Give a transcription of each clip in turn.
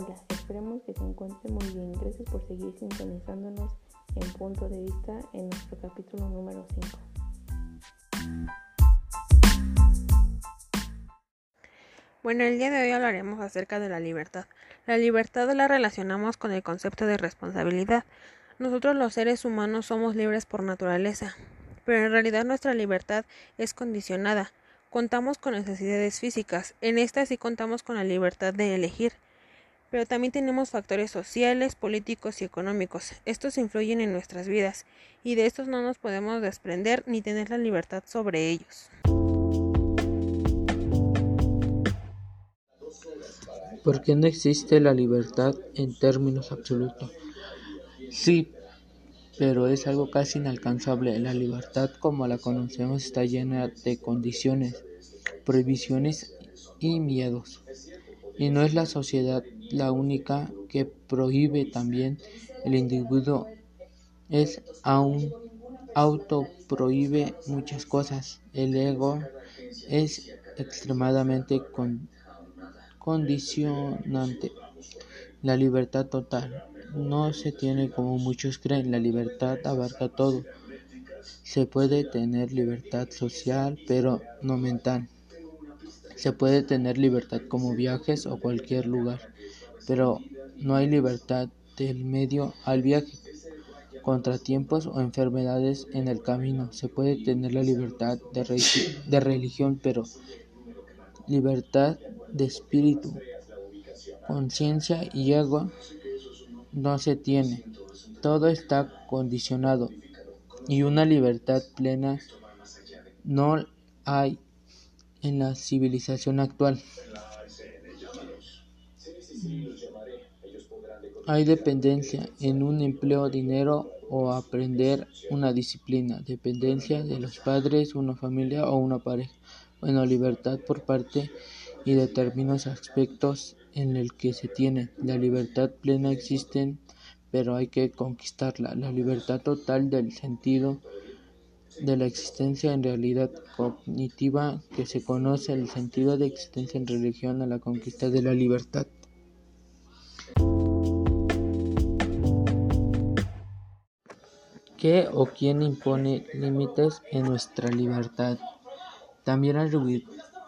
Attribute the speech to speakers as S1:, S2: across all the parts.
S1: Hola, esperemos que se encuentren muy bien. Gracias por seguir sintonizándonos en punto de vista en nuestro capítulo número 5.
S2: Bueno, el día de hoy hablaremos acerca de la libertad. La libertad la relacionamos con el concepto de responsabilidad. Nosotros los seres humanos somos libres por naturaleza, pero en realidad nuestra libertad es condicionada. Contamos con necesidades físicas, en esta sí contamos con la libertad de elegir, pero también tenemos factores sociales, políticos y económicos. Estos influyen en nuestras vidas y de estos no nos podemos desprender ni tener la libertad sobre ellos.
S3: ¿Por qué no existe la libertad en términos absolutos? Sí, pero es algo casi inalcanzable. La libertad como la conocemos está llena de condiciones, prohibiciones y miedos. Y no es la sociedad la única que prohíbe también el individuo es aún autoprohíbe muchas cosas. El ego es extremadamente condicionante. La libertad total no se tiene como muchos creen, la libertad abarca todo. Se puede tener libertad social, pero no mental. Se puede tener libertad como viajes o cualquier lugar, pero no hay libertad del medio al viaje. Contratiempos o enfermedades en el camino. Se puede tener la libertad de, de religión, pero libertad de espíritu, conciencia y ego no se tiene. Todo está condicionado y una libertad plena no hay en la civilización actual. Hay dependencia en un empleo, dinero o aprender una disciplina, dependencia de los padres, una familia o una pareja. Bueno, libertad por parte y determinados aspectos en el que se tiene. La libertad plena existe, pero hay que conquistarla. La libertad total del sentido de la existencia en realidad cognitiva que se conoce el sentido de existencia en religión a la conquista de la libertad. ¿Qué o quién impone límites en nuestra libertad? También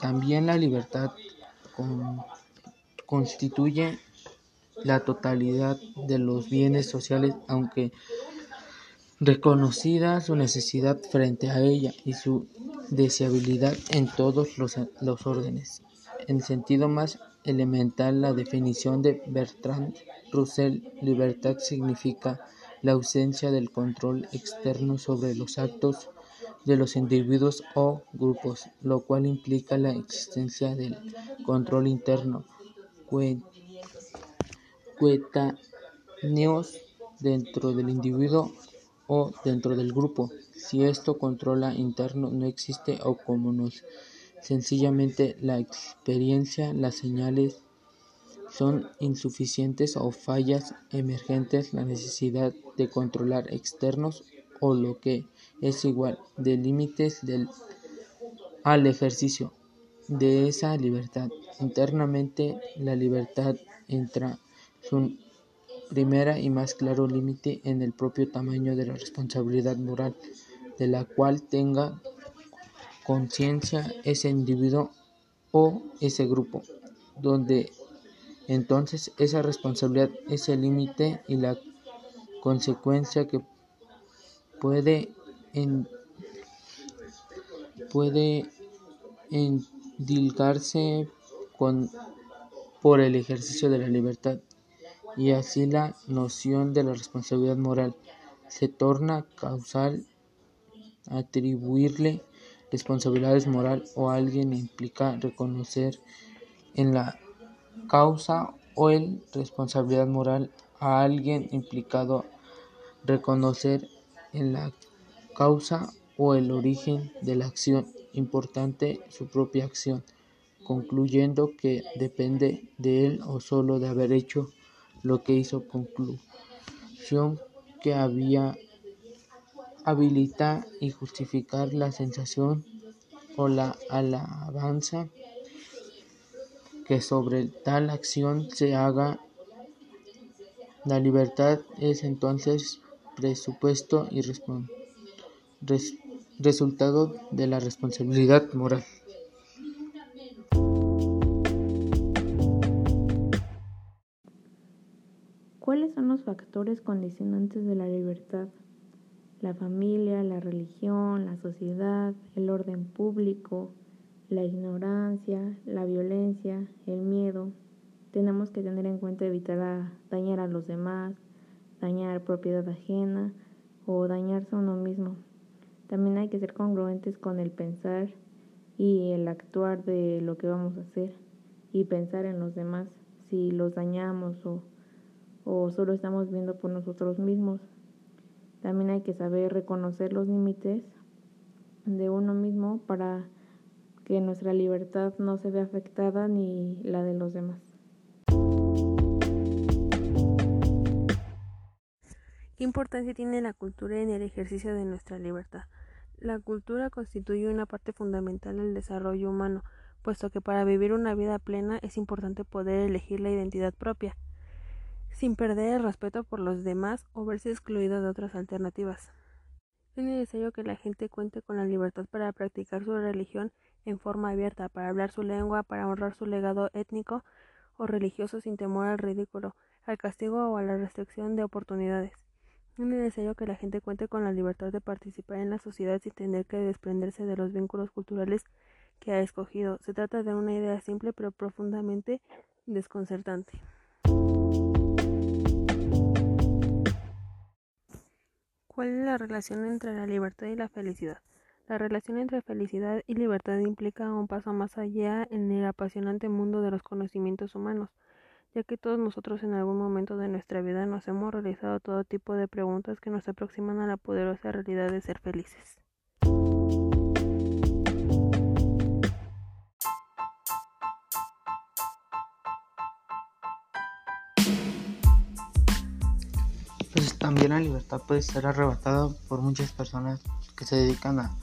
S3: también la libertad constituye la totalidad de los bienes sociales, aunque reconocida su necesidad frente a ella y su deseabilidad en todos los, órdenes. En sentido más elemental, la definición de Bertrand Russell, libertad significa la ausencia del control externo sobre los actos de los individuos o grupos, lo cual implica la existencia del control interno coetáneo dentro del individuo o dentro del grupo. Si esto controla interno no existe o como nos sencillamente la experiencia, las señales son insuficientes o fallas emergentes, la necesidad de controlar externos o lo que es igual de límites del, al ejercicio de esa libertad. Internamente la libertad entra su primera y más claro límite en el propio tamaño de la responsabilidad moral de la cual tenga conciencia ese individuo o ese grupo, donde entonces esa responsabilidad es el límite y la consecuencia que puede en, puede endilgarse con por el ejercicio de la libertad y así la noción de la responsabilidad moral. Se torna causal atribuirle responsabilidades moral o a alguien implica reconocer en la causa o el responsabilidad moral a alguien implicado reconocer en la causa o el origen de la acción importante su propia acción concluyendo que depende de él o solo de haber hecho lo que hizo conclusión que había habilita y justificar la sensación o la alabanza que sobre tal acción se haga La libertad es entonces presupuesto y resultado de la responsabilidad moral.
S1: Factores condicionantes de la libertad? La familia, la religión, la sociedad, el orden público, la ignorancia, la violencia, el miedo. Tenemos que tener en cuenta evitar dañar a los demás, dañar propiedad ajena o dañarse a uno mismo. También hay que ser congruentes con el pensar y el actuar de lo que vamos a hacer y pensar en los demás, si los dañamos o, o solo estamos viendo por nosotros mismos. También hay que saber reconocer los límites de uno mismo para que nuestra libertad no se vea afectada ni la de los demás.
S2: ¿Qué importancia tiene la cultura en el ejercicio de nuestra libertad? La cultura constituye una parte fundamental del desarrollo humano, puesto que para vivir una vida plena es importante poder elegir la identidad propia, sin perder el respeto por los demás o verse excluido de otras alternativas. Es necesario que la gente cuente con la libertad para practicar su religión en forma abierta, para hablar su lengua, para honrar su legado étnico o religioso sin temor al ridículo, al castigo o a la restricción de oportunidades. Es necesario que la gente cuente con la libertad de participar en la sociedad sin tener que desprenderse de los vínculos culturales que ha escogido. Se trata de una idea simple pero profundamente desconcertante. ¿Cuál es la relación entre la libertad y la felicidad? La relación entre felicidad y libertad implica un paso más allá en el apasionante mundo de los conocimientos humanos ya que todos nosotros en algún momento de nuestra vida nos hemos realizado todo tipo de preguntas que nos aproximan a la poderosa realidad de ser felices.
S3: Pues también la libertad puede ser arrebatada por muchas personas que se dedican a,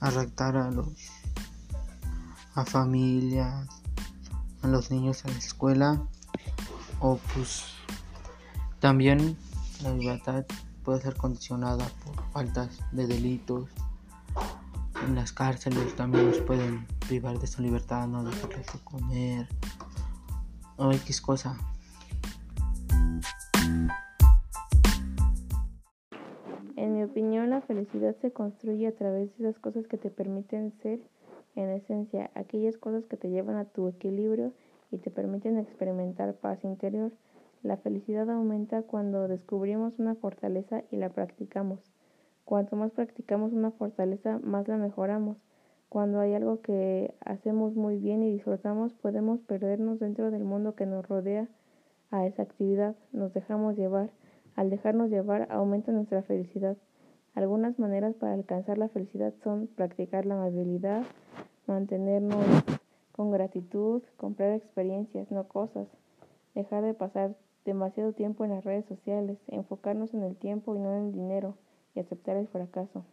S3: a a los a familias, a los niños a la escuela o pues también la libertad puede ser condicionada por faltas de delitos. En las cárceles también nos pueden privar de su libertad, no dejarles de comer o X cosa.
S1: En mi opinión, la felicidad se construye a través de esas cosas que te permiten ser, en esencia, aquellas cosas que te llevan a tu equilibrio y te permiten experimentar paz interior. La felicidad aumenta cuando descubrimos una fortaleza y la practicamos. Cuanto más practicamos una fortaleza, más la mejoramos. Cuando hay algo que hacemos muy bien y disfrutamos, podemos perdernos dentro del mundo que nos rodea a esa actividad. Nos dejamos llevar. Al dejarnos llevar, aumenta nuestra felicidad. Algunas maneras para alcanzar la felicidad son practicar la amabilidad, mantenernos con gratitud, comprar experiencias, no cosas, dejar de pasar demasiado tiempo en las redes sociales, enfocarnos en el tiempo y no en el dinero y aceptar el fracaso.